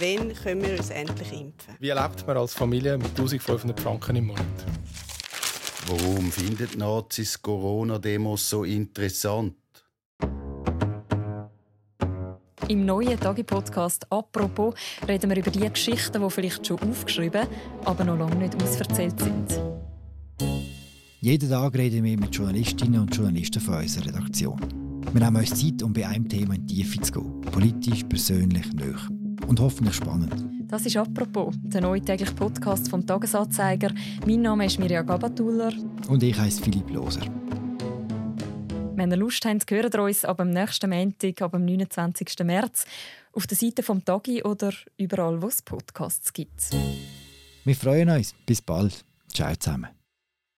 wann können wir uns endlich impfen? Wie lebt man als Familie mit 1500 Franken im Monat? Warum findet Nazis Corona-Demos so interessant? Im neuen Tagi-Podcast «Apropos» reden wir über die Geschichten, die vielleicht schon aufgeschrieben, aber noch lange nicht ausverzählt sind. Jeden Tag reden wir mit Journalistinnen und Journalisten von unserer Redaktion. Wir nehmen uns Zeit, um bei einem Thema in die Tiefe zu gehen. Politisch, persönlich, nöch. Und hoffentlich spannend. Das ist «Apropos», der neue tägliche Podcast vom «Tagesanzeiger». Mein Name ist Mirja Gabatuller. Und ich heiße Philipp Loser. Wenn ihr Lust habt, hören wir uns ab dem nächsten Montag, ab dem 29. März, auf der Seite vom Tagi oder überall, wo es Podcasts gibt. Wir freuen uns. Bis bald. Ciao zusammen.